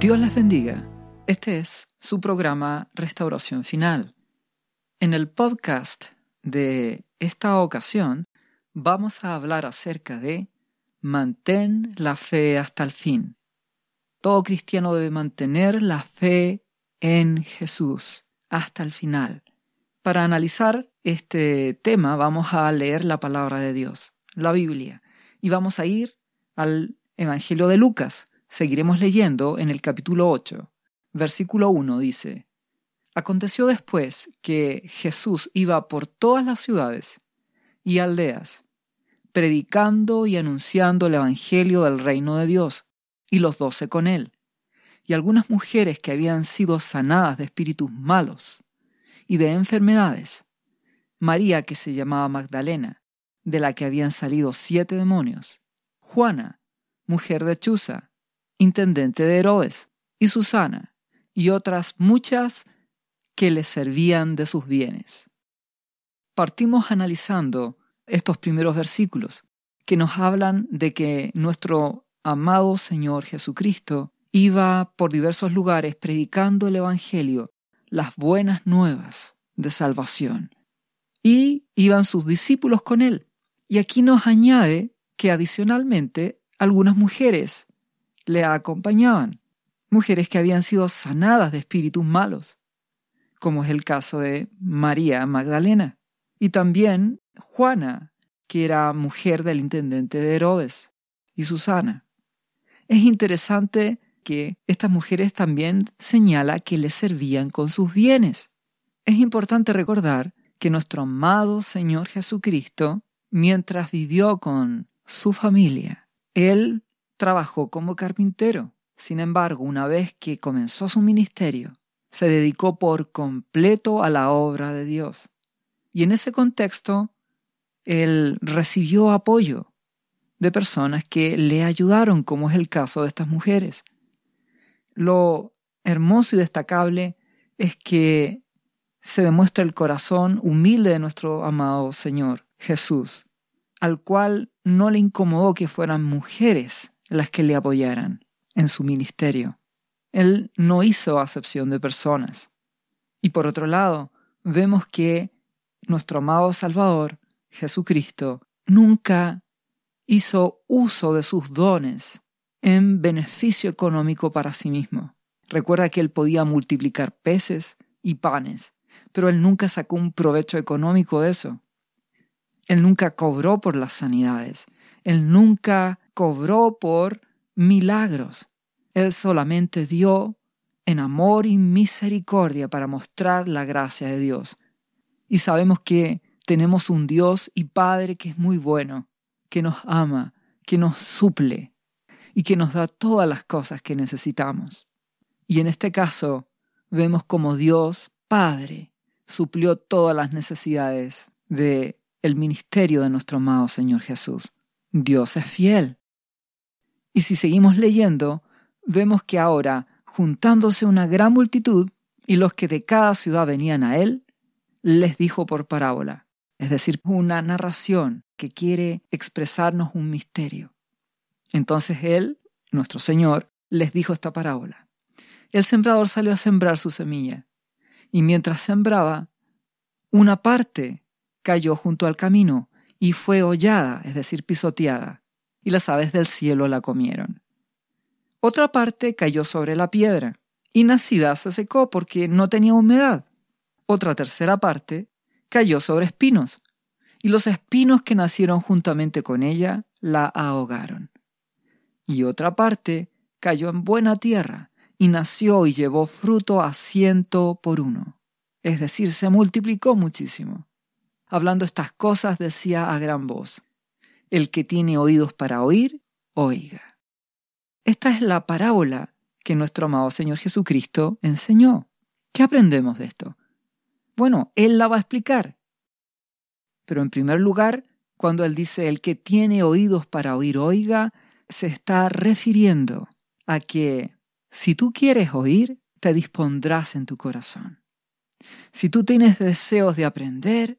Dios les bendiga. Este es su programa Restauración Final. En el podcast de esta ocasión vamos a hablar acerca de mantén la fe hasta el fin. Todo cristiano debe mantener la fe en Jesús hasta el final. Para analizar este tema vamos a leer la palabra de Dios, la Biblia, y vamos a ir al Evangelio de Lucas. Seguiremos leyendo en el capítulo 8, versículo 1 dice, Aconteció después que Jesús iba por todas las ciudades y aldeas, predicando y anunciando el Evangelio del reino de Dios, y los doce con él, y algunas mujeres que habían sido sanadas de espíritus malos y de enfermedades, María que se llamaba Magdalena, de la que habían salido siete demonios, Juana, mujer de Chuza, intendente de Herodes, y Susana, y otras muchas que le servían de sus bienes. Partimos analizando estos primeros versículos que nos hablan de que nuestro amado Señor Jesucristo iba por diversos lugares predicando el Evangelio, las buenas nuevas de salvación. Y iban sus discípulos con él. Y aquí nos añade que adicionalmente algunas mujeres le acompañaban, mujeres que habían sido sanadas de espíritus malos, como es el caso de María Magdalena, y también Juana, que era mujer del intendente de Herodes, y Susana. Es interesante que estas mujeres también señala que le servían con sus bienes. Es importante recordar que nuestro amado Señor Jesucristo, mientras vivió con su familia, Él trabajó como carpintero. Sin embargo, una vez que comenzó su ministerio, se dedicó por completo a la obra de Dios. Y en ese contexto, Él recibió apoyo de personas que le ayudaron, como es el caso de estas mujeres. Lo hermoso y destacable es que se demuestra el corazón humilde de nuestro amado Señor Jesús, al cual no le incomodó que fueran mujeres las que le apoyaran en su ministerio. Él no hizo acepción de personas. Y por otro lado, vemos que nuestro amado Salvador, Jesucristo, nunca hizo uso de sus dones en beneficio económico para sí mismo. Recuerda que él podía multiplicar peces y panes, pero él nunca sacó un provecho económico de eso. Él nunca cobró por las sanidades. Él nunca cobró por milagros. Él solamente dio en amor y misericordia para mostrar la gracia de Dios. Y sabemos que tenemos un Dios y Padre que es muy bueno, que nos ama, que nos suple y que nos da todas las cosas que necesitamos. Y en este caso vemos como Dios Padre suplió todas las necesidades de el ministerio de nuestro amado Señor Jesús. Dios es fiel. Y si seguimos leyendo, vemos que ahora, juntándose una gran multitud, y los que de cada ciudad venían a él, les dijo por parábola, es decir, una narración que quiere expresarnos un misterio. Entonces él, nuestro Señor, les dijo esta parábola. El sembrador salió a sembrar su semilla, y mientras sembraba, una parte cayó junto al camino y fue hollada, es decir, pisoteada, y las aves del cielo la comieron. Otra parte cayó sobre la piedra, y nacida se secó porque no tenía humedad. Otra tercera parte cayó sobre espinos, y los espinos que nacieron juntamente con ella la ahogaron. Y otra parte cayó en buena tierra, y nació y llevó fruto a ciento por uno. Es decir, se multiplicó muchísimo. Hablando estas cosas decía a gran voz, El que tiene oídos para oír, oiga. Esta es la parábola que nuestro amado Señor Jesucristo enseñó. ¿Qué aprendemos de esto? Bueno, Él la va a explicar. Pero en primer lugar, cuando Él dice el que tiene oídos para oír, oiga, se está refiriendo a que si tú quieres oír, te dispondrás en tu corazón. Si tú tienes deseos de aprender,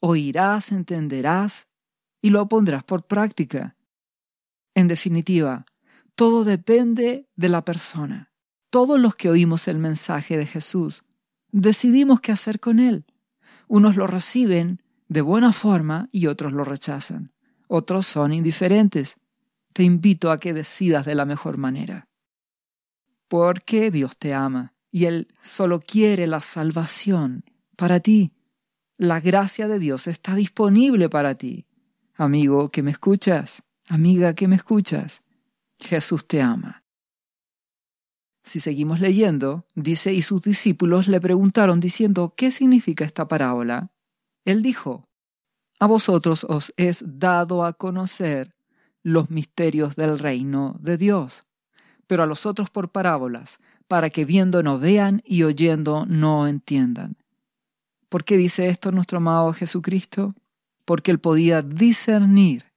oirás, entenderás y lo pondrás por práctica. En definitiva, todo depende de la persona. todos los que oímos el mensaje de Jesús decidimos qué hacer con él. Unos lo reciben de buena forma y otros lo rechazan. Otros son indiferentes. Te invito a que decidas de la mejor manera. Porque Dios te ama y Él solo quiere la salvación para ti. La gracia de Dios está disponible para ti. Amigo que me escuchas, amiga que me escuchas, Jesús te ama. Si seguimos leyendo, dice, y sus discípulos le preguntaron diciendo, ¿qué significa esta parábola? Él dijo, a vosotros os es dado a conocer los misterios del reino de Dios, pero a los otros por parábolas, para que viendo no vean y oyendo no entiendan. ¿Por qué dice esto nuestro amado Jesucristo? Porque él podía discernir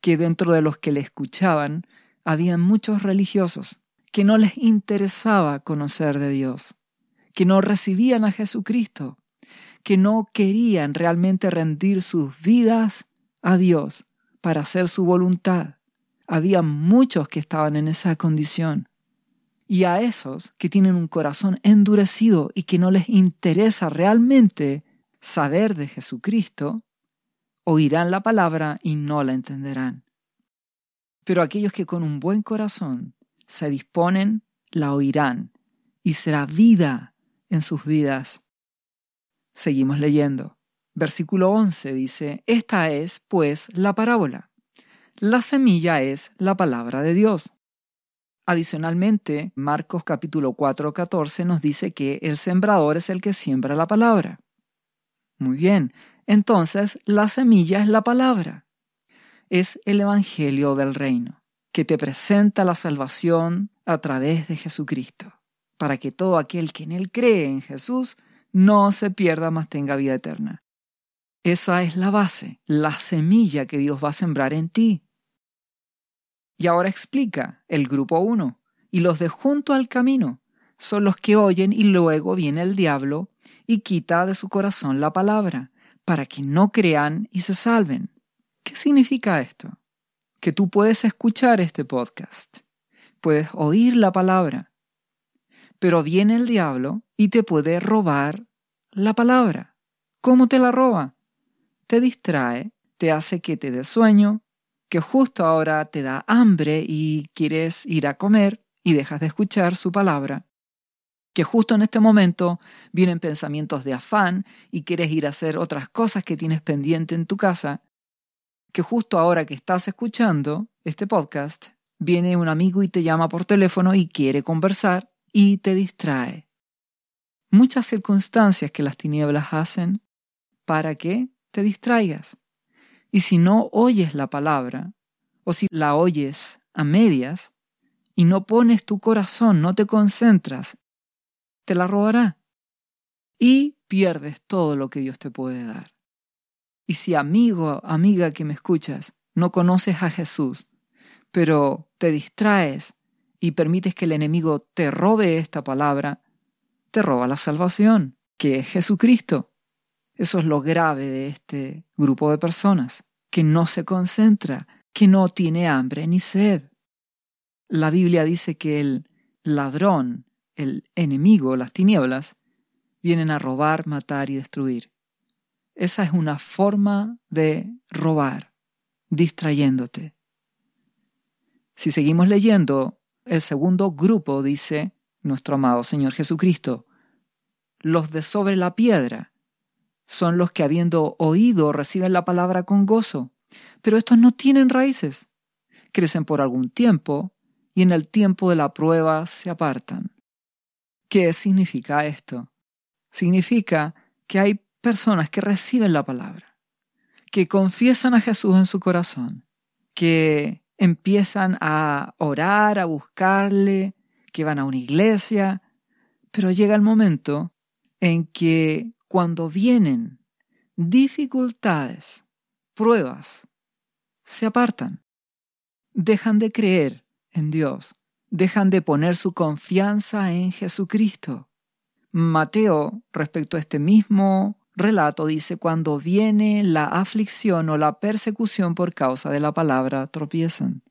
que dentro de los que le escuchaban había muchos religiosos que no les interesaba conocer de Dios, que no recibían a Jesucristo, que no querían realmente rendir sus vidas a Dios para hacer su voluntad. Había muchos que estaban en esa condición. Y a esos que tienen un corazón endurecido y que no les interesa realmente saber de Jesucristo, oirán la palabra y no la entenderán. Pero aquellos que con un buen corazón se disponen, la oirán y será vida en sus vidas. Seguimos leyendo. Versículo 11 dice, Esta es, pues, la parábola. La semilla es la palabra de Dios. Adicionalmente, Marcos capítulo 4, 14 nos dice que el sembrador es el que siembra la palabra. Muy bien, entonces la semilla es la palabra. Es el Evangelio del Reino que te presenta la salvación a través de Jesucristo, para que todo aquel que en Él cree en Jesús no se pierda, mas tenga vida eterna. Esa es la base, la semilla que Dios va a sembrar en ti. Y ahora explica el grupo 1, y los de junto al camino son los que oyen y luego viene el diablo y quita de su corazón la palabra, para que no crean y se salven. ¿Qué significa esto? que tú puedes escuchar este podcast, puedes oír la palabra, pero viene el diablo y te puede robar la palabra. ¿Cómo te la roba? Te distrae, te hace que te dé sueño, que justo ahora te da hambre y quieres ir a comer y dejas de escuchar su palabra, que justo en este momento vienen pensamientos de afán y quieres ir a hacer otras cosas que tienes pendiente en tu casa que justo ahora que estás escuchando este podcast, viene un amigo y te llama por teléfono y quiere conversar y te distrae. Muchas circunstancias que las tinieblas hacen para que te distraigas. Y si no oyes la palabra, o si la oyes a medias, y no pones tu corazón, no te concentras, te la robará. Y pierdes todo lo que Dios te puede dar. Y si amigo, amiga que me escuchas, no conoces a Jesús, pero te distraes y permites que el enemigo te robe esta palabra, te roba la salvación, que es Jesucristo. Eso es lo grave de este grupo de personas, que no se concentra, que no tiene hambre ni sed. La Biblia dice que el ladrón, el enemigo, las tinieblas, vienen a robar, matar y destruir. Esa es una forma de robar, distrayéndote. Si seguimos leyendo, el segundo grupo dice, nuestro amado Señor Jesucristo, los de sobre la piedra son los que habiendo oído reciben la palabra con gozo, pero estos no tienen raíces, crecen por algún tiempo y en el tiempo de la prueba se apartan. ¿Qué significa esto? Significa que hay personas que reciben la palabra, que confiesan a Jesús en su corazón, que empiezan a orar, a buscarle, que van a una iglesia, pero llega el momento en que cuando vienen dificultades, pruebas, se apartan, dejan de creer en Dios, dejan de poner su confianza en Jesucristo. Mateo, respecto a este mismo relato dice, cuando viene la aflicción o la persecución por causa de la palabra, tropiezan.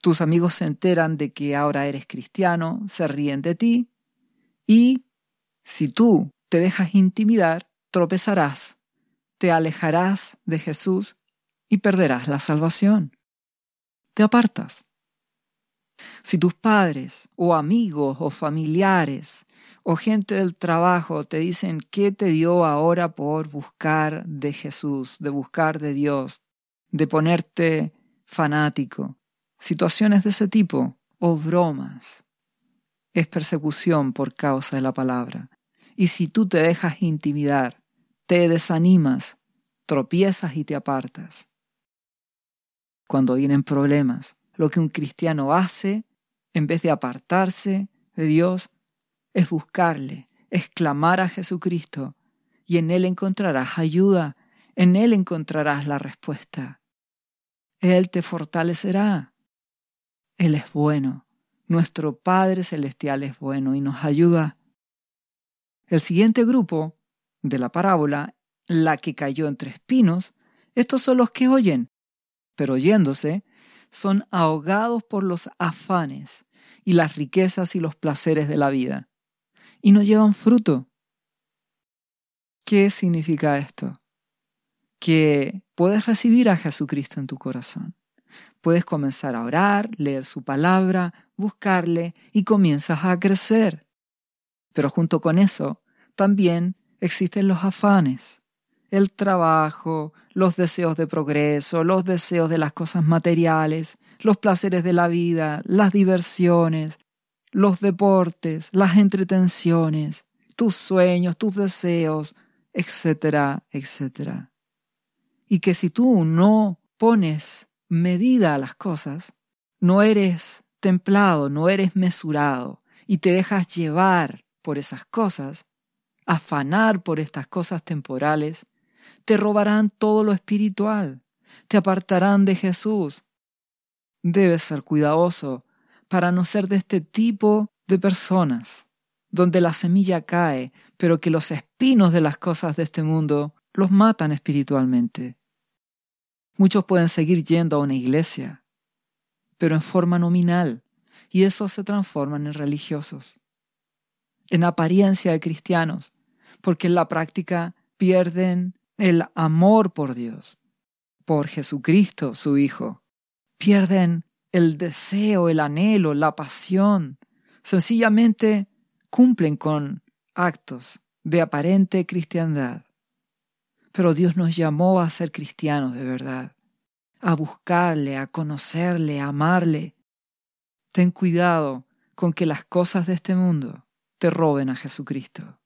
tus amigos se enteran de que ahora eres cristiano, se ríen de ti y si tú te dejas intimidar, tropezarás, te alejarás de Jesús y perderás la salvación. Te apartas. Si tus padres o amigos o familiares o gente del trabajo te dicen qué te dio ahora por buscar de Jesús, de buscar de Dios, de ponerte fanático, situaciones de ese tipo o bromas, es persecución por causa de la palabra. Y si tú te dejas intimidar, te desanimas, tropiezas y te apartas. Cuando vienen problemas, lo que un cristiano hace, en vez de apartarse de Dios, es buscarle, es clamar a Jesucristo, y en Él encontrarás ayuda, en Él encontrarás la respuesta. Él te fortalecerá. Él es bueno. Nuestro Padre Celestial es bueno y nos ayuda. El siguiente grupo de la parábola, la que cayó entre espinos, estos son los que oyen, pero oyéndose, son ahogados por los afanes y las riquezas y los placeres de la vida, y no llevan fruto. ¿Qué significa esto? Que puedes recibir a Jesucristo en tu corazón. Puedes comenzar a orar, leer su palabra, buscarle y comienzas a crecer. Pero junto con eso, también existen los afanes, el trabajo, los deseos de progreso, los deseos de las cosas materiales, los placeres de la vida, las diversiones, los deportes, las entretenciones, tus sueños, tus deseos, etcétera, etcétera. Y que si tú no pones medida a las cosas, no eres templado, no eres mesurado y te dejas llevar por esas cosas, afanar por estas cosas temporales, te robarán todo lo espiritual, te apartarán de Jesús. Debes ser cuidadoso para no ser de este tipo de personas, donde la semilla cae, pero que los espinos de las cosas de este mundo los matan espiritualmente. Muchos pueden seguir yendo a una iglesia, pero en forma nominal, y esos se transforman en religiosos, en apariencia de cristianos, porque en la práctica pierden el amor por Dios, por Jesucristo, su Hijo. Pierden el deseo, el anhelo, la pasión. Sencillamente cumplen con actos de aparente cristiandad. Pero Dios nos llamó a ser cristianos de verdad, a buscarle, a conocerle, a amarle. Ten cuidado con que las cosas de este mundo te roben a Jesucristo.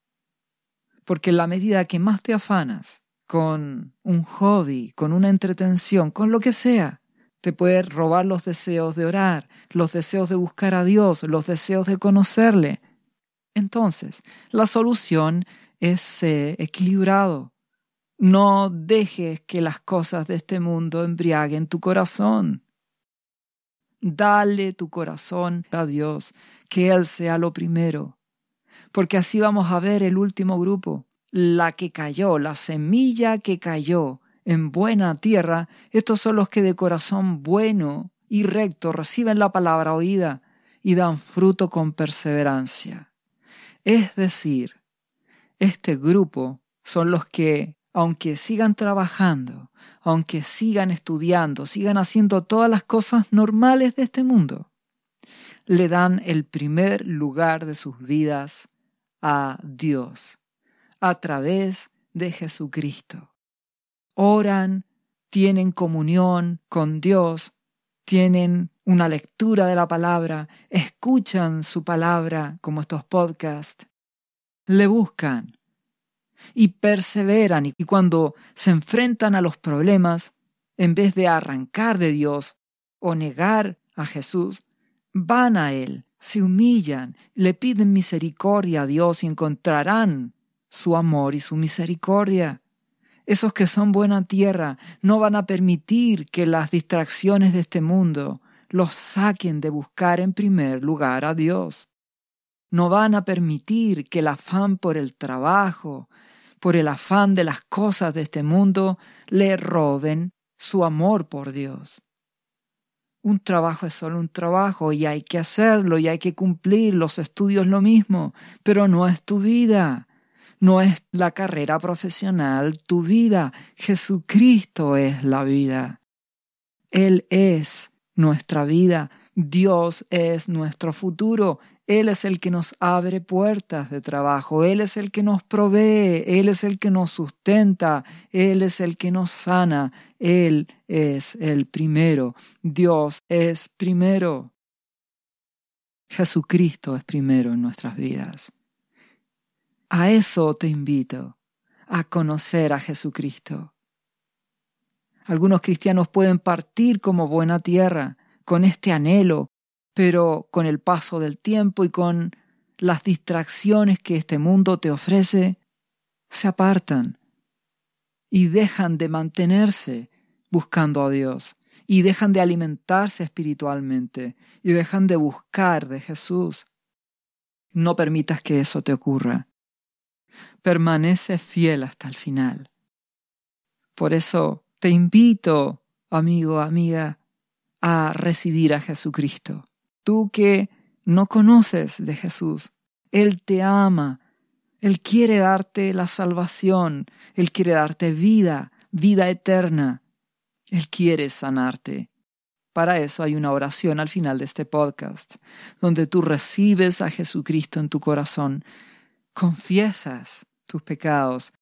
Porque en la medida que más te afanas con un hobby, con una entretención, con lo que sea, te puede robar los deseos de orar, los deseos de buscar a Dios, los deseos de conocerle. Entonces, la solución es equilibrado, no dejes que las cosas de este mundo embriaguen tu corazón. Dale tu corazón a Dios, que Él sea lo primero. Porque así vamos a ver el último grupo, la que cayó, la semilla que cayó en buena tierra. Estos son los que de corazón bueno y recto reciben la palabra oída y dan fruto con perseverancia. Es decir, este grupo son los que aunque sigan trabajando, aunque sigan estudiando, sigan haciendo todas las cosas normales de este mundo, le dan el primer lugar de sus vidas a Dios a través de Jesucristo. Oran, tienen comunión con Dios, tienen una lectura de la palabra, escuchan su palabra como estos podcasts, le buscan, y perseveran y cuando se enfrentan a los problemas, en vez de arrancar de Dios o negar a Jesús, van a Él, se humillan, le piden misericordia a Dios y encontrarán su amor y su misericordia. Esos que son buena tierra no van a permitir que las distracciones de este mundo los saquen de buscar en primer lugar a Dios. No van a permitir que el afán por el trabajo, por el afán de las cosas de este mundo, le roben su amor por Dios. un trabajo es solo un trabajo y hay que hacerlo y hay que cumplir, los estudios lo mismo, pero no es tu vida, no es la carrera profesional tu vida, Jesucristo es la vida. Él es nuestra vida, Dios es nuestro futuro, Él es el que nos abre puertas de trabajo, Él es el que nos provee, Él es el que nos sustenta, Él es el que nos sana, Él es el primero, Dios es primero. Jesucristo es primero en nuestras vidas. A eso te invito, a conocer a Jesucristo. Algunos cristianos pueden partir como buena tierra, con este anhelo, pero con el paso del tiempo y con las distracciones que este mundo te ofrece, se apartan y dejan de mantenerse buscando a Dios y dejan de alimentarse espiritualmente y dejan de buscar de Jesús. No permitas que eso te ocurra. Permanece fiel hasta el final. Por eso te invito, amigo, amiga, a recibir a Jesucristo. Tú que no conoces de Jesús, Él te ama, Él quiere darte la salvación, Él quiere darte vida, vida eterna, Él quiere sanarte. Para eso hay una oración al final de este podcast, donde tú recibes a Jesucristo en tu corazón, confiesas tus pecados,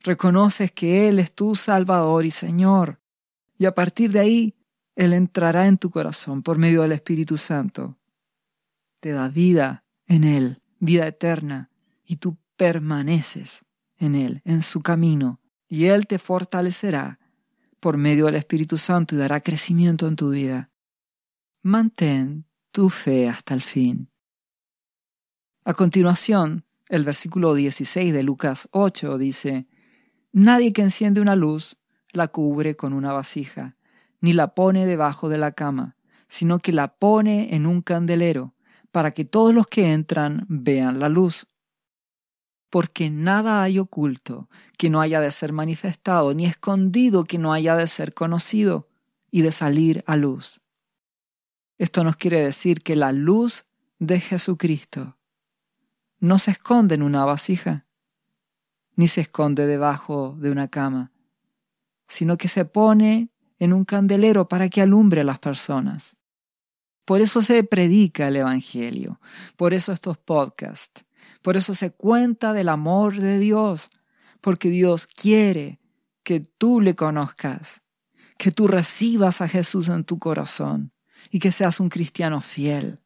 reconoces que Él es tu Salvador y Señor, y a partir de ahí él entrará en tu corazón por medio del Espíritu Santo. Te da vida en Él, vida eterna, y tú permaneces en Él, en su camino, y Él te fortalecerá por medio del Espíritu Santo y dará crecimiento en tu vida. Mantén tu fe hasta el fin. A continuación, el versículo 16 de Lucas 8 dice, Nadie que enciende una luz la cubre con una vasija ni la pone debajo de la cama, sino que la pone en un candelero, para que todos los que entran vean la luz. Porque nada hay oculto que no haya de ser manifestado, ni escondido que no haya de ser conocido y de salir a luz. Esto nos quiere decir que la luz de Jesucristo no se esconde en una vasija, ni se esconde debajo de una cama, sino que se pone en un candelero para que alumbre a las personas. Por eso se predica el Evangelio, por eso estos podcasts, por eso se cuenta del amor de Dios, porque Dios quiere que tú le conozcas, que tú recibas a Jesús en tu corazón y que seas un cristiano fiel.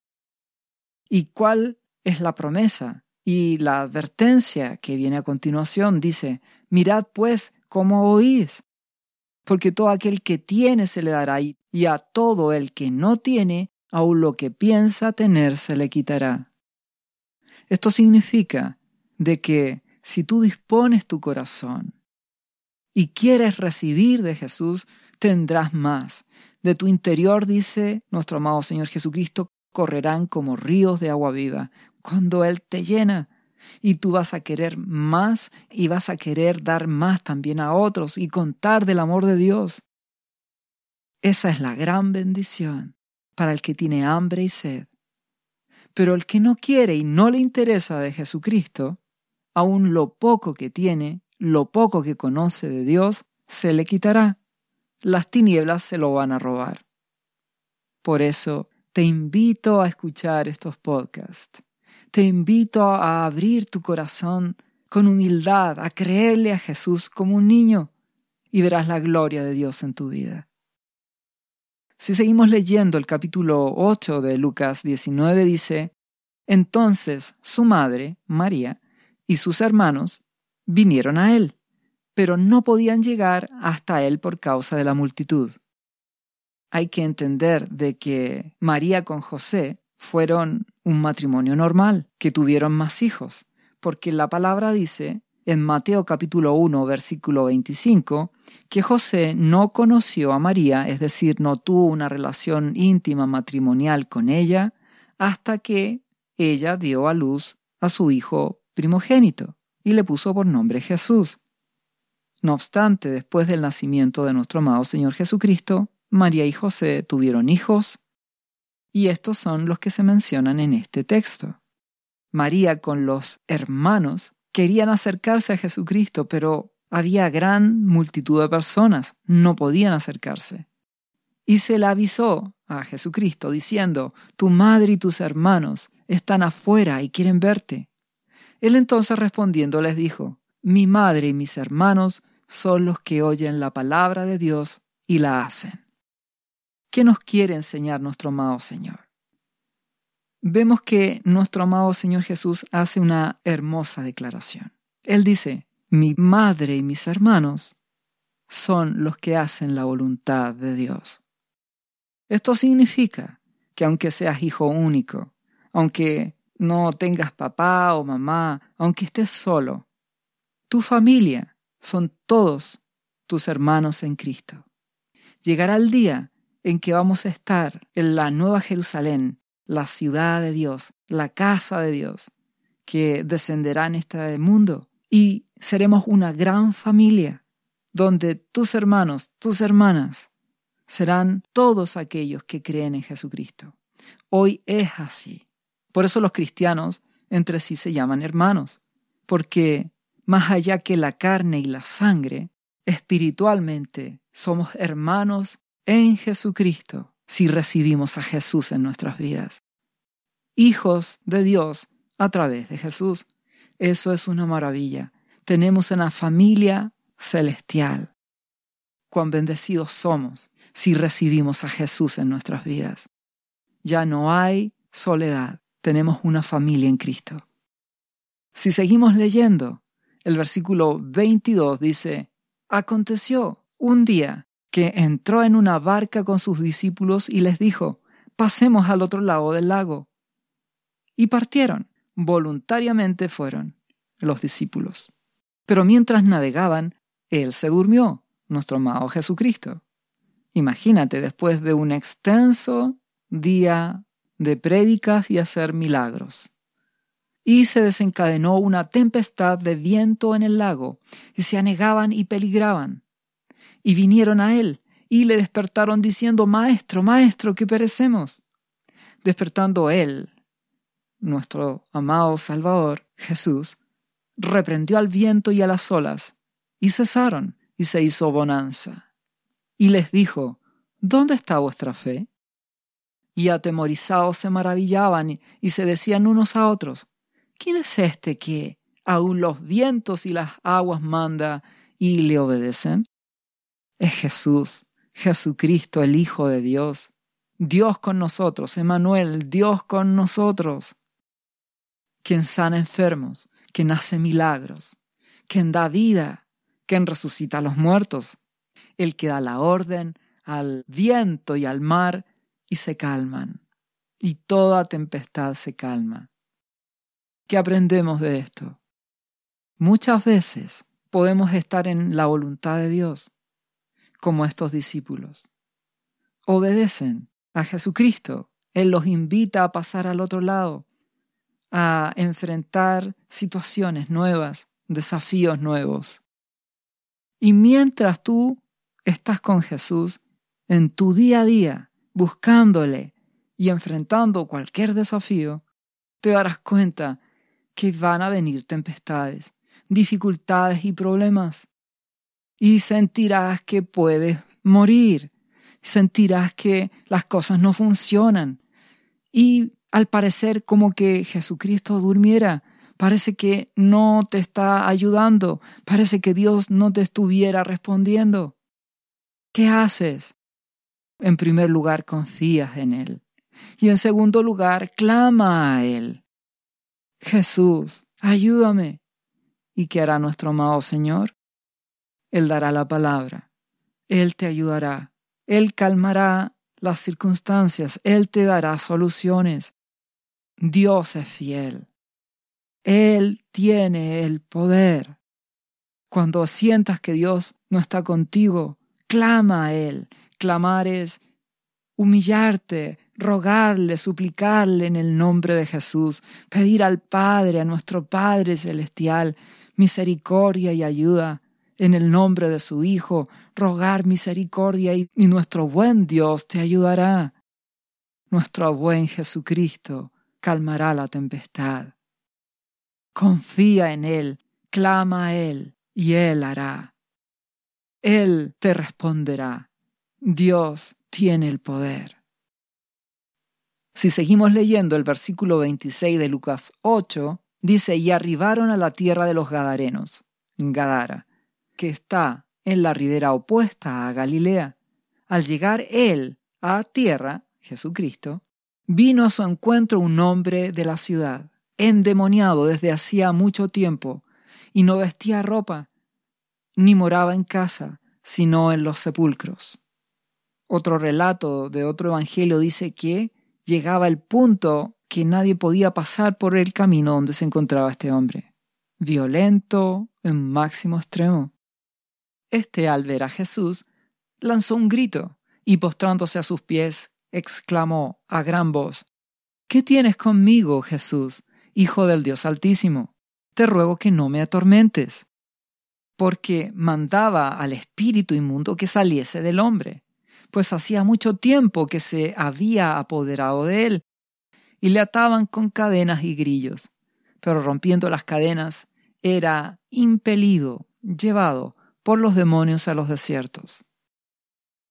¿Y cuál es la promesa? Y la advertencia que viene a continuación dice, mirad pues cómo oís, porque todo aquel que tiene se le dará y a todo el que no tiene, aun lo que piensa tener se le quitará. Esto significa de que si tú dispones tu corazón y quieres recibir de Jesús, tendrás más. De tu interior, dice nuestro amado Señor Jesucristo, correrán como ríos de agua viva. Cuando Él te llena, y tú vas a querer más y vas a querer dar más también a otros y contar del amor de Dios. Esa es la gran bendición para el que tiene hambre y sed. Pero el que no quiere y no le interesa de Jesucristo, aun lo poco que tiene, lo poco que conoce de Dios, se le quitará. Las tinieblas se lo van a robar. Por eso te invito a escuchar estos podcasts te invito a abrir tu corazón con humildad, a creerle a Jesús como un niño y verás la gloria de Dios en tu vida. Si seguimos leyendo el capítulo 8 de Lucas 19 dice, entonces su madre, María, y sus hermanos vinieron a él, pero no podían llegar hasta él por causa de la multitud. Hay que entender de que María con José fueron un matrimonio normal, que tuvieron más hijos, porque la palabra dice en Mateo capítulo 1 versículo 25 que José no conoció a María, es decir, no tuvo una relación íntima matrimonial con ella, hasta que ella dio a luz a su hijo primogénito y le puso por nombre Jesús. No obstante, después del nacimiento de nuestro amado Señor Jesucristo, María y José tuvieron hijos, y estos son los que se mencionan en este texto. María con los hermanos querían acercarse a Jesucristo, pero había gran multitud de personas, no podían acercarse. Y se le avisó a Jesucristo diciendo, Tu madre y tus hermanos están afuera y quieren verte. Él entonces respondiendo les dijo, Mi madre y mis hermanos son los que oyen la palabra de Dios y la hacen. ¿Qué nos quiere enseñar nuestro amado Señor? Vemos que nuestro amado Señor Jesús hace una hermosa declaración. Él dice, mi madre y mis hermanos son los que hacen la voluntad de Dios. Esto significa que aunque seas hijo único, aunque no tengas papá o mamá, aunque estés solo, tu familia son todos tus hermanos en Cristo. Llegará el día en que vamos a estar en la Nueva Jerusalén, la ciudad de Dios, la casa de Dios, que descenderá en este mundo y seremos una gran familia donde tus hermanos, tus hermanas, serán todos aquellos que creen en Jesucristo. Hoy es así. Por eso los cristianos entre sí se llaman hermanos, porque más allá que la carne y la sangre, espiritualmente somos hermanos en Jesucristo si recibimos a Jesús en nuestras vidas. Hijos de Dios a través de Jesús. Eso es una maravilla. Tenemos una familia celestial. Cuán bendecidos somos si recibimos a Jesús en nuestras vidas. Ya no hay soledad, tenemos una familia en Cristo. Si seguimos leyendo, el versículo 22 dice, Aconteció un día que entró en una barca con sus discípulos y les dijo, Pasemos al otro lado del lago. Y partieron, voluntariamente fueron los discípulos. Pero mientras navegaban, él se durmió, nuestro amado Jesucristo. Imagínate, después de un extenso día de prédicas y hacer milagros. Y se desencadenó una tempestad de viento en el lago, y se anegaban y peligraban. Y vinieron a él, y le despertaron diciendo, Maestro, Maestro, que perecemos. Despertando él, nuestro amado Salvador, Jesús, reprendió al viento y a las olas, y cesaron, y se hizo bonanza. Y les dijo, ¿Dónde está vuestra fe? Y atemorizados se maravillaban y se decían unos a otros, ¿quién es este que aun los vientos y las aguas manda y le obedecen? Es Jesús, Jesucristo, el Hijo de Dios. Dios con nosotros, Emanuel, Dios con nosotros, quien sana enfermos, quien hace milagros, quien da vida, quien resucita a los muertos, el que da la orden al viento y al mar y se calman, y toda tempestad se calma. ¿Qué aprendemos de esto? Muchas veces podemos estar en la voluntad de Dios, como estos discípulos. Obedecen a Jesucristo. Él los invita a pasar al otro lado, a enfrentar situaciones nuevas, desafíos nuevos. Y mientras tú estás con Jesús, en tu día a día, buscándole y enfrentando cualquier desafío, te darás cuenta que van a venir tempestades, dificultades y problemas. Y sentirás que puedes morir, sentirás que las cosas no funcionan. Y al parecer como que Jesucristo durmiera, parece que no te está ayudando, parece que Dios no te estuviera respondiendo. ¿Qué haces? En primer lugar, confías en Él. Y en segundo lugar, clama a Él. Jesús, ayúdame. ¿Y qué hará nuestro amado Señor? Él dará la palabra. Él te ayudará. Él calmará las circunstancias. Él te dará soluciones. Dios es fiel. Él tiene el poder. Cuando sientas que Dios no está contigo, clama a Él Clamar es humillarte, rogarle, suplicarle en el nombre de Jesús, pedir al Padre, a nuestro Padre Celestial, misericordia y ayuda, en el nombre de su Hijo, rogar misericordia y, nuestro buen Dios te ayudará. Nuestro buen Jesucristo calmará la tempestad. Confía en Él, clama a Él, y Él hará. Él te responderá. Dios tiene el poder. Si seguimos leyendo el versículo 26 de Lucas 8, dice, y arribaron a la tierra de los Gadarenos, Gadara, que está en la ribera opuesta a Galilea. Al llegar él a tierra, Jesucristo, vino a su encuentro un hombre de la ciudad, endemoniado desde hacía mucho tiempo, y no vestía ropa, ni moraba en casa, sino en los sepulcros. Otro relato de otro evangelio dice que llegaba el punto que nadie podía pasar por el camino donde se encontraba este hombre. Violento en máximo extremo. Este, al ver a Jesús, lanzó un grito y postrándose a sus pies, exclamó a gran voz, ¿Qué tienes conmigo, Jesús, Hijo del Dios Altísimo? Te ruego que no me atormentes. Porque mandaba al espíritu inmundo que saliese del hombre, pues hacía mucho tiempo que se había apoderado de él, y le ataban con cadenas y grillos. Pero rompiendo las cadenas, era impelido, llevado por los demonios a los desiertos.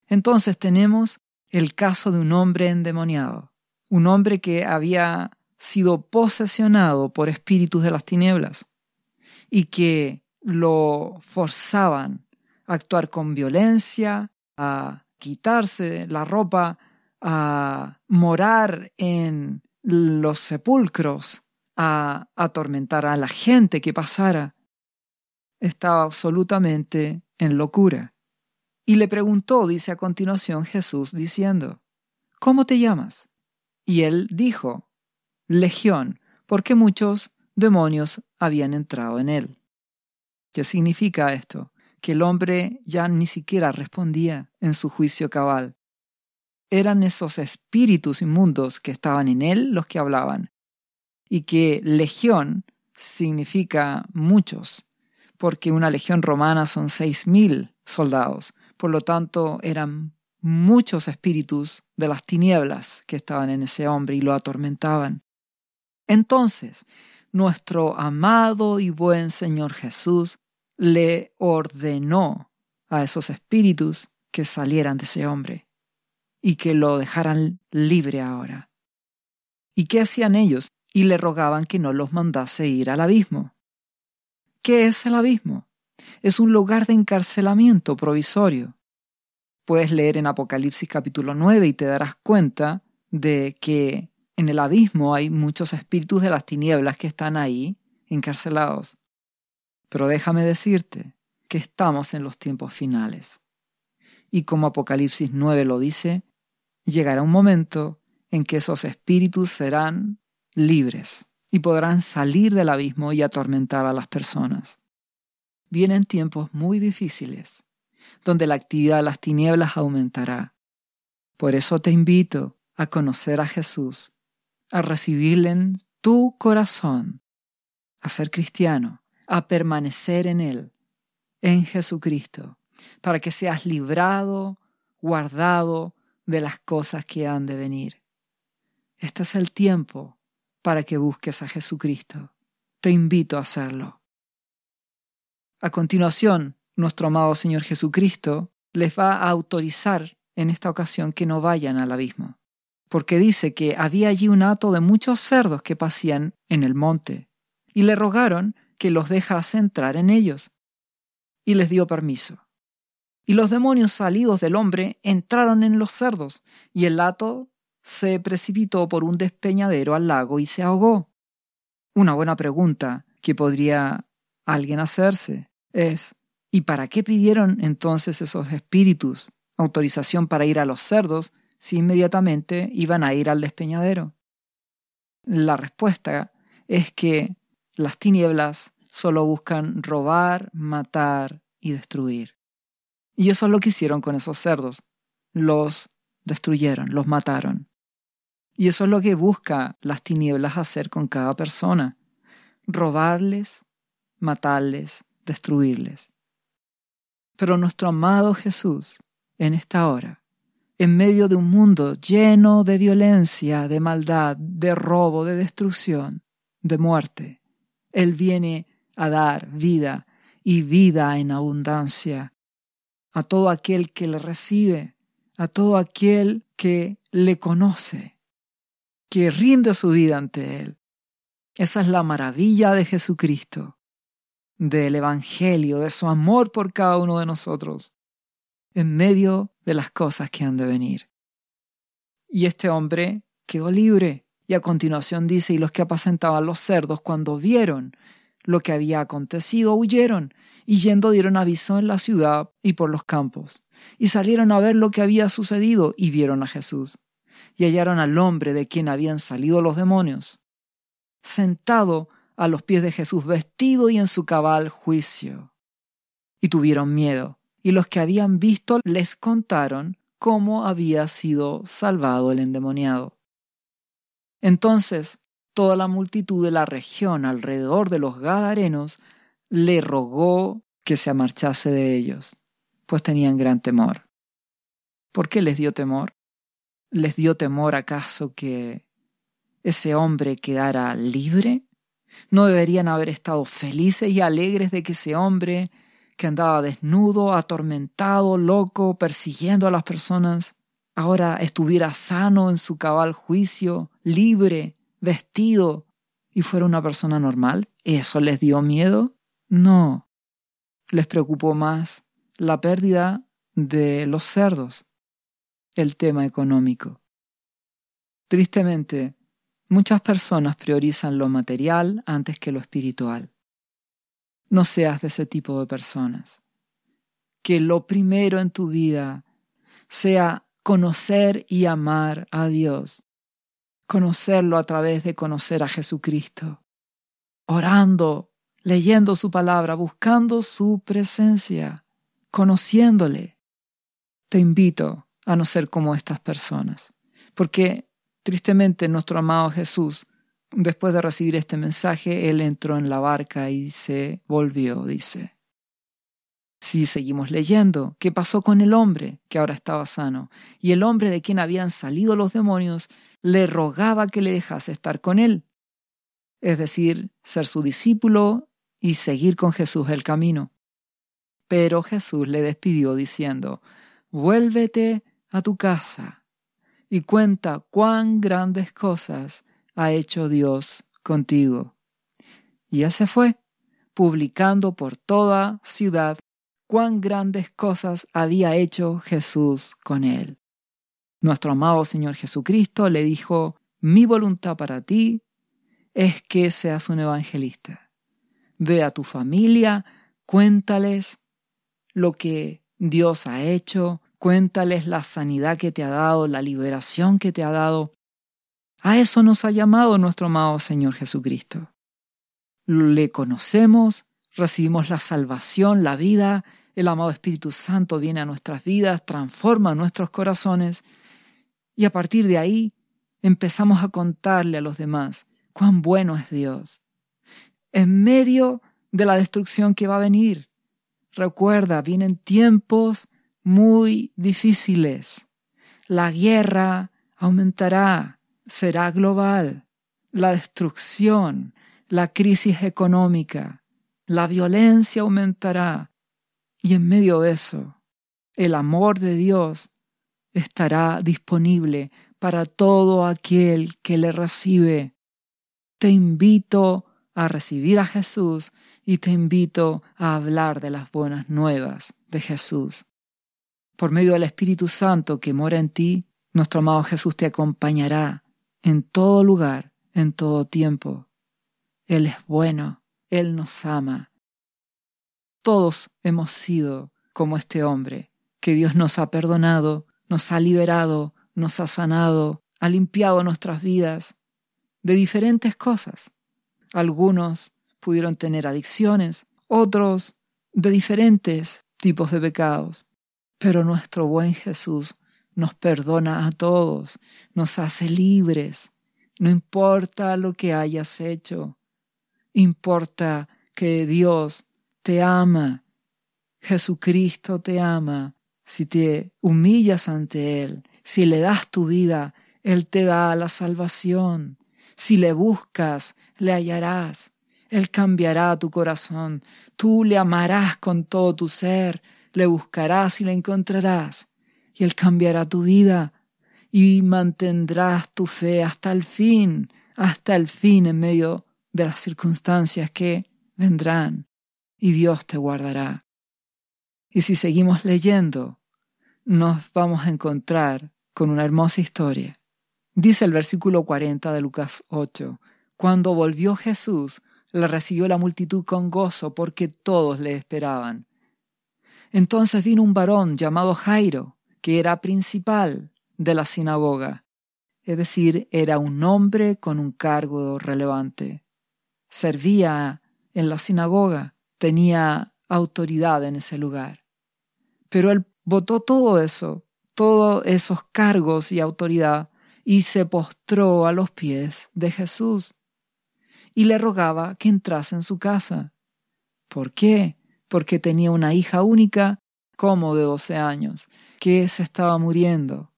Entonces tenemos el caso de un hombre endemoniado, un hombre que había sido posesionado por espíritus de las tinieblas y que lo forzaban a actuar con violencia, a quitarse la ropa, a morar en los sepulcros, a atormentar a la gente que pasara. Estaba absolutamente en locura. Y le preguntó, dice a continuación Jesús, diciendo, ¿Cómo te llamas? Y él dijo, Legión, porque muchos demonios habían entrado en él. ¿Qué significa esto? Que el hombre ya ni siquiera respondía en su juicio cabal. Eran esos espíritus inmundos que estaban en él los que hablaban. Y que legión significa muchos, porque una legión romana son seis mil soldados. Por lo tanto, eran muchos espíritus de las tinieblas que estaban en ese hombre y lo atormentaban. Entonces, nuestro amado y buen Señor Jesús le ordenó a esos espíritus que salieran de ese hombre y que lo dejaran libre ahora. ¿Y qué hacían ellos? Y le rogaban que no los mandase ir al abismo. ¿Qué es el abismo? es un lugar de encarcelamiento provisorio. Puedes leer en Apocalipsis capítulo 9 y te darás cuenta de que en el abismo hay muchos espíritus de las tinieblas que están ahí encarcelados. Pero déjame decirte que estamos en los tiempos finales. Y como Apocalipsis 9 lo dice, llegará un momento en que esos espíritus serán libres y podrán salir del abismo y atormentar a las personas vienen tiempos muy difíciles, donde la actividad de las tinieblas aumentará. Por eso te invito a conocer a Jesús, a recibirle en tu corazón, a ser cristiano, a permanecer en Él, en Jesucristo, para que seas librado, guardado de las cosas que han de venir. Este es el tiempo para que busques a Jesucristo. Te invito a hacerlo. A continuación, nuestro amado Señor Jesucristo les va a autorizar en esta ocasión que no vayan al abismo, porque dice que había allí un hato de muchos cerdos que pasían en el monte, y le rogaron que los dejase entrar en ellos, y les dio permiso. Y los demonios salidos del hombre entraron en los cerdos, y el hato se precipitó por un despeñadero al lago y se ahogó. Una buena pregunta que podría alguien hacerse es, ¿y para qué pidieron entonces esos espíritus autorización para ir a los cerdos si inmediatamente iban a ir al despeñadero? La respuesta es que las tinieblas solo buscan robar, matar y destruir. Y eso es lo que hicieron con esos cerdos. Los destruyeron, los mataron. Y eso es lo que busca las tinieblas hacer con cada persona. Robarles, matarles, destruirles. Pero nuestro amado Jesús, en esta hora, en medio de un mundo lleno de violencia, de maldad, de robo, de destrucción, de muerte, Él viene a dar vida y vida en abundancia a todo aquel que le recibe, a todo aquel que le conoce, que rinde su vida ante Él. Esa es la maravilla de Jesucristo, del Evangelio, de su amor por cada uno de nosotros, en medio de las cosas que han de venir. Y este hombre quedó libre, y a continuación dice, y los que apacentaban los cerdos cuando vieron lo que había acontecido, huyeron, y yendo dieron aviso en la ciudad y por los campos, y salieron a ver lo que había sucedido, y vieron a Jesús, y hallaron al hombre de quien habían salido los demonios, sentado a los pies de Jesús, vestido y en su cabal juicio. Y tuvieron miedo, y los que habían visto les contaron cómo había sido salvado el endemoniado. Entonces toda la multitud de la región alrededor de los Gadarenos le rogó que se marchase de ellos, pues tenían gran temor. ¿Por qué les dio temor? ¿Les dio temor acaso que ese hombre quedara libre? ¿No deberían haber estado felices y alegres de que ese hombre que andaba desnudo, atormentado, loco, persiguiendo a las personas, ahora estuviera sano en su cabal juicio, libre, vestido y fuera una persona normal? ¿Eso les dio miedo? No. Les preocupó más la pérdida de los cerdos, el tema económico. Tristemente, muchas personas priorizan lo material antes que lo espiritual. No seas de ese tipo de personas. Que lo primero en tu vida sea conocer y amar a Dios conocerlo a través de conocer a Jesucristo, orando, leyendo su palabra, buscando su presencia, conociéndole. Te invito a no ser como estas personas, porque tristemente nuestro amado Jesús, después de recibir este mensaje, él entró en la barca y se volvió, dice. Si seguimos leyendo, ¿qué pasó con el hombre que ahora estaba sano? Y el hombre de quien habían salido los demonios le rogaba que le dejase estar con él, es decir, ser su discípulo y seguir con Jesús el camino. Pero Jesús le despidió diciendo, vuélvete a tu casa y cuenta cuán grandes cosas ha hecho Dios contigo. Y él se fue, publicando por toda ciudad cuán grandes cosas había hecho Jesús con él. Nuestro amado Señor Jesucristo le dijo, mi voluntad para ti es que seas un evangelista. Ve a tu familia, cuéntales lo que Dios ha hecho, cuéntales la sanidad que te ha dado, la liberación que te ha dado. A eso nos ha llamado nuestro amado Señor Jesucristo. Le conocemos, recibimos la salvación, la vida, el amado Espíritu Santo viene a nuestras vidas, transforma nuestros corazones y a partir de ahí empezamos a contarle a los demás cuán bueno es Dios. En medio de la destrucción que va a venir. Recuerda, vienen tiempos muy difíciles. La guerra aumentará, será global. La destrucción, la crisis económica, la violencia aumentará. Y en medio de eso, el amor de Dios estará disponible para todo aquel que le recibe. Te invito a recibir a Jesús y te invito a hablar de las buenas nuevas de Jesús. Por medio del Espíritu Santo que mora en ti, nuestro amado Jesús te acompañará en todo lugar, en todo tiempo. Él es bueno, Él nos ama. Todos hemos sido como este hombre, que Dios nos ha perdonado nos ha liberado, nos ha sanado, ha limpiado nuestras vidas de diferentes cosas. Algunos pudieron tener adicciones, otros de diferentes tipos de pecados. Pero nuestro buen Jesús nos perdona a todos, nos hace libres. No importa lo que hayas hecho, importa que Dios te ama. Jesucristo te ama. Si te humillas ante Él, si le das tu vida, Él te da la salvación. Si le buscas, le hallarás. Él cambiará tu corazón. Tú le amarás con todo tu ser. Le buscarás y le encontrarás. Y Él cambiará tu vida. Y mantendrás tu fe hasta el fin, hasta el fin en medio de las circunstancias que vendrán. Y Dios te guardará. Y si seguimos leyendo, nos vamos a encontrar con una hermosa historia. Dice el versículo 40 de Lucas 8, cuando volvió Jesús, le recibió la multitud con gozo porque todos le esperaban. Entonces vino un varón llamado Jairo, que era principal de la sinagoga, es decir, era un hombre con un cargo relevante. Servía en la sinagoga, tenía autoridad en ese lugar. Pero él votó todo eso, todos esos cargos y autoridad, y se postró a los pies de Jesús y le rogaba que entrase en su casa. ¿Por qué? Porque tenía una hija única, como de doce años, que se estaba muriendo.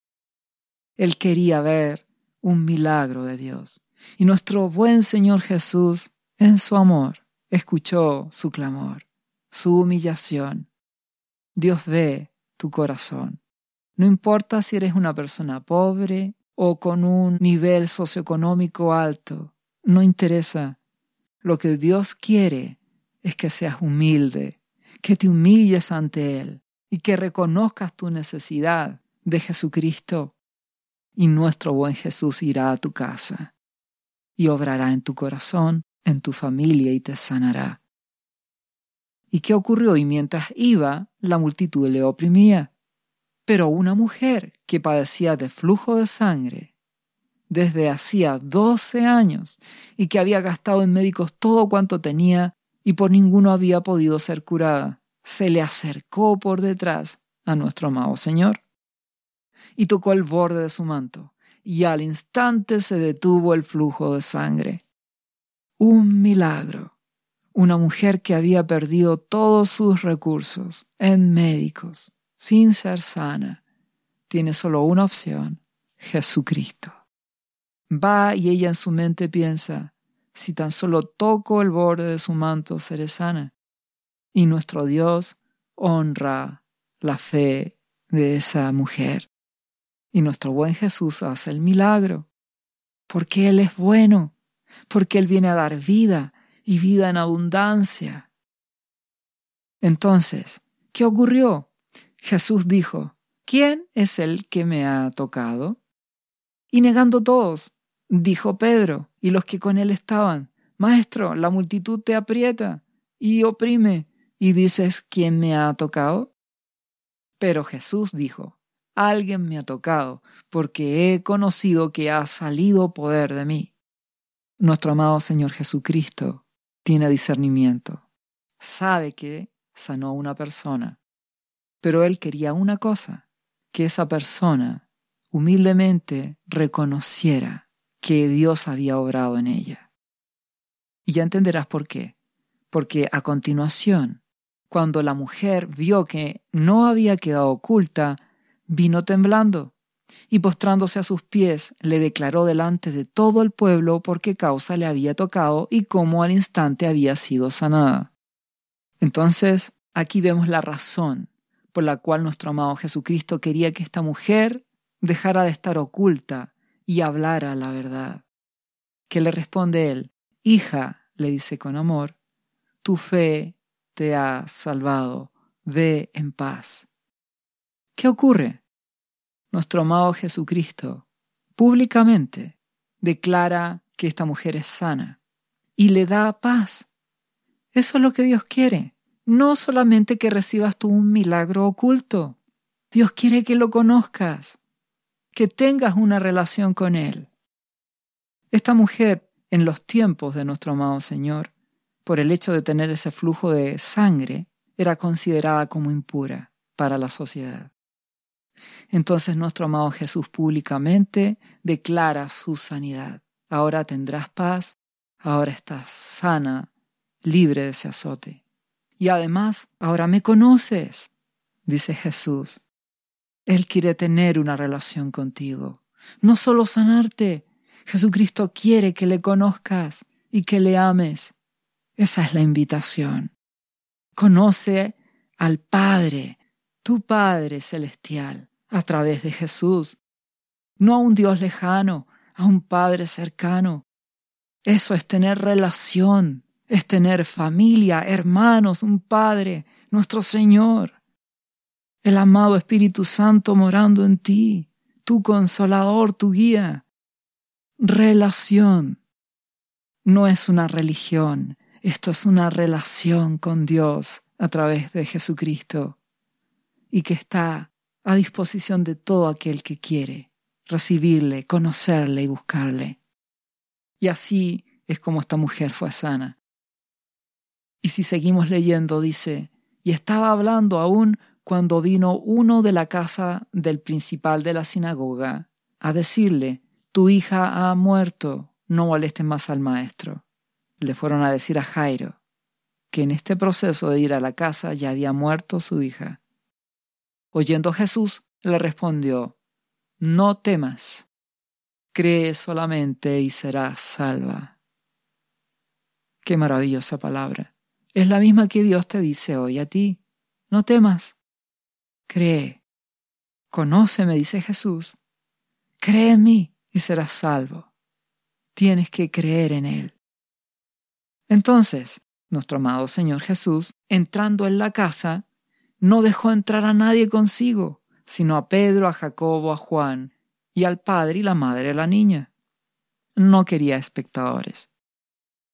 Él quería ver un milagro de Dios. Y nuestro buen Señor Jesús, en su amor, escuchó su clamor, su humillación, Dios ve tu corazón. No importa si eres una persona pobre o con un nivel socioeconómico alto, no interesa. Lo que Dios quiere es que seas humilde, que te humilles ante Él y que reconozcas tu necesidad de Jesucristo. Y nuestro buen Jesús irá a tu casa y obrará en tu corazón, en tu familia y te sanará. ¿Y qué ocurrió? Y mientras iba, la multitud le oprimía. Pero una mujer que padecía de flujo de sangre desde hacía doce años y que había gastado en médicos todo cuanto tenía y por ninguno había podido ser curada, se le acercó por detrás a nuestro amado Señor y tocó el borde de su manto y al instante se detuvo el flujo de sangre. Un milagro una mujer que había perdido todos sus recursos en médicos, sin ser sana, tiene solo una opción, Jesucristo. Va y ella en su mente piensa, si tan solo toco el borde de su manto seré sana. Y nuestro Dios honra la fe de esa mujer. Y nuestro buen Jesús hace el milagro, porque Él es bueno, porque Él viene a dar vida, y vida en abundancia. Entonces, ¿qué ocurrió? Jesús dijo, ¿quién es el que me ha tocado? Y negando todos, dijo Pedro y los que con él estaban, Maestro, la multitud te aprieta y oprime, y dices, ¿quién me ha tocado? Pero Jesús dijo, alguien me ha tocado, porque he conocido que ha salido poder de mí. Nuestro amado Señor Jesucristo tiene discernimiento, sabe que sanó a una persona, pero él quería una cosa, que esa persona humildemente reconociera que Dios había obrado en ella. Y ya entenderás por qué. Porque a continuación, cuando la mujer vio que no había quedado oculta, vino temblando y postrándose a sus pies le declaró delante de todo el pueblo por qué causa le había tocado y cómo al instante había sido sanada. Entonces, aquí vemos la razón por la cual nuestro amado Jesucristo quería que esta mujer dejara de estar oculta y hablara la verdad. ¿Qué le responde él? Hija, le dice con amor, tu fe te ha salvado, ve en paz. ¿Qué ocurre? nuestro amado Jesucristo públicamente declara que esta mujer es sana y le da paz. Eso es lo que Dios quiere. No solamente que recibas tú un milagro oculto. Dios quiere que lo conozcas, que tengas una relación con Él. Esta mujer, en los tiempos de nuestro amado Señor, por el hecho de tener ese flujo de sangre, era considerada como impura para la sociedad. Entonces nuestro amado Jesús públicamente declara su sanidad. Ahora tendrás paz, ahora estás sana, libre de ese azote. Y además, ahora me conoces, dice Jesús. Él quiere tener una relación contigo. No solo sanarte, Jesucristo quiere que le conozcas y que le ames. Esa es la invitación. Conoce al Padre, tu Padre celestial, a través de Jesús. No a un Dios lejano, a un Padre cercano. Eso es tener relación, es tener familia, hermanos, un Padre, nuestro Señor. El amado Espíritu Santo morando en ti, tu consolador, tu guía. Relación. No es una religión, esto es una relación con Dios a través de Jesucristo y que está a disposición de todo aquel que quiere recibirle, conocerle y buscarle. Y así es como esta mujer fue sana. Y si seguimos leyendo, dice, y estaba hablando aún cuando vino uno de la casa del principal de la sinagoga a decirle, tu hija ha muerto, no molestes más al maestro. Le fueron a decir a Jairo que en este proceso de ir a la casa ya había muerto su hija. Oyendo Jesús, le respondió, No temas, cree solamente y serás salva. Qué maravillosa palabra. Es la misma que Dios te dice hoy a ti. No temas. Cree. Conóceme, dice Jesús. Cree en mí y serás salvo. Tienes que creer en Él. Entonces, nuestro amado Señor Jesús, entrando en la casa, no dejó entrar a nadie consigo, sino a Pedro, a Jacobo, a Juan y al padre y la madre de la niña. No quería espectadores.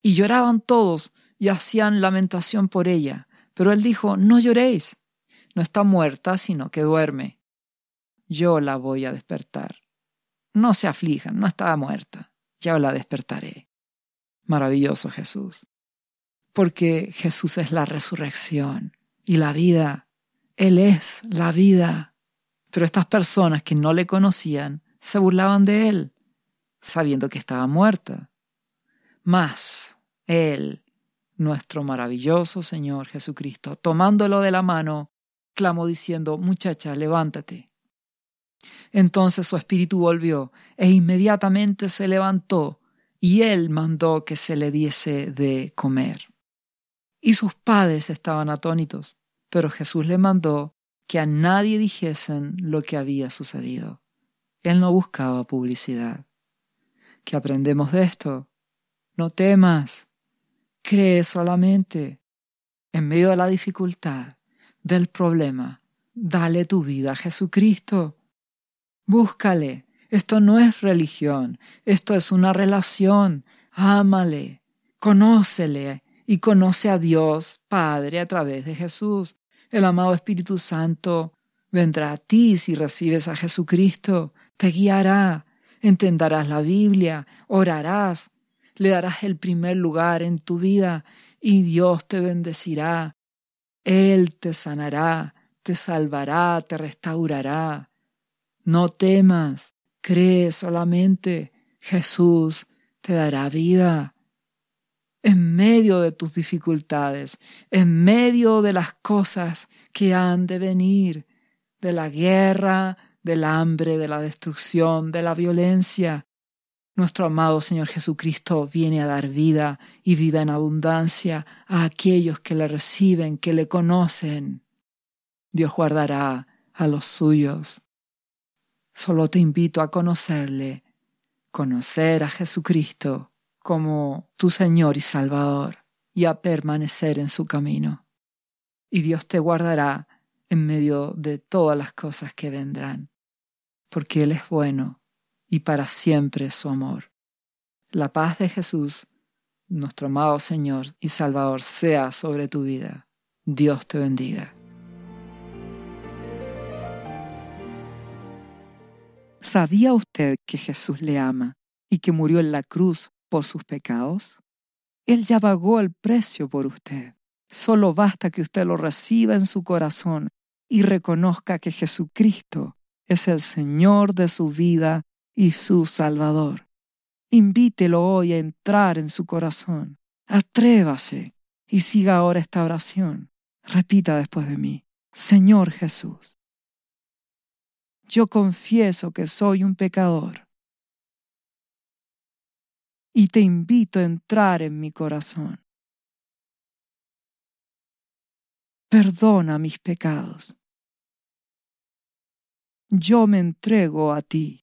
Y lloraban todos y hacían lamentación por ella. Pero él dijo, no lloréis, no está muerta, sino que duerme. Yo la voy a despertar. No se aflijan, no estaba muerta, ya la despertaré. Maravilloso Jesús. Porque Jesús es la resurrección y la vida. Él es la vida. Pero estas personas que no le conocían se burlaban de él, sabiendo que estaba muerta. Mas Él nuestro maravilloso Señor Jesucristo, tomándolo de la mano, clamó diciendo, Muchacha, levántate. Entonces su espíritu volvió e inmediatamente se levantó y él mandó que se le diese de comer. Y sus padres estaban atónitos, pero Jesús le mandó que a nadie dijesen lo que había sucedido. Él no buscaba publicidad. ¿Qué aprendemos de esto? No temas, Cree solamente. En medio de la dificultad, del problema, dale tu vida a Jesucristo. Búscale. Esto no es religión, esto es una relación. Ámale, conócele y conoce a Dios Padre a través de Jesús. El amado Espíritu Santo vendrá a ti si recibes a Jesucristo, te guiará, entenderás la Biblia, orarás, le darás el primer lugar en tu vida y Dios te bendecirá. Él te sanará, te salvará, te restaurará. No temas, cree solamente, Jesús te dará vida. En medio de tus dificultades, en medio de las cosas que han de venir, de la guerra, del hambre, de la destrucción, de la violencia, nuestro amado Señor Jesucristo viene a dar vida y vida en abundancia a aquellos que le reciben, que le conocen. Dios guardará a los suyos. Solo te invito a conocerle, conocer a Jesucristo como tu Señor y Salvador y a permanecer en su camino. Y Dios te guardará en medio de todas las cosas que vendrán, porque Él es bueno y para siempre su amor. La paz de Jesús, nuestro amado Señor y Salvador, sea sobre tu vida. Dios te bendiga. ¿Sabía usted que Jesús le ama y que murió en la cruz por sus pecados? Él ya pagó el precio por usted. Solo basta que usted lo reciba en su corazón y reconozca que Jesucristo es el Señor de su vida y su Salvador. Invítelo hoy a entrar en su corazón. Atrévase y siga ahora esta oración. Repita después de mí, Señor Jesús, yo confieso que soy un pecador y te invito a entrar en mi corazón. Perdona mis pecados. Yo me entrego a ti.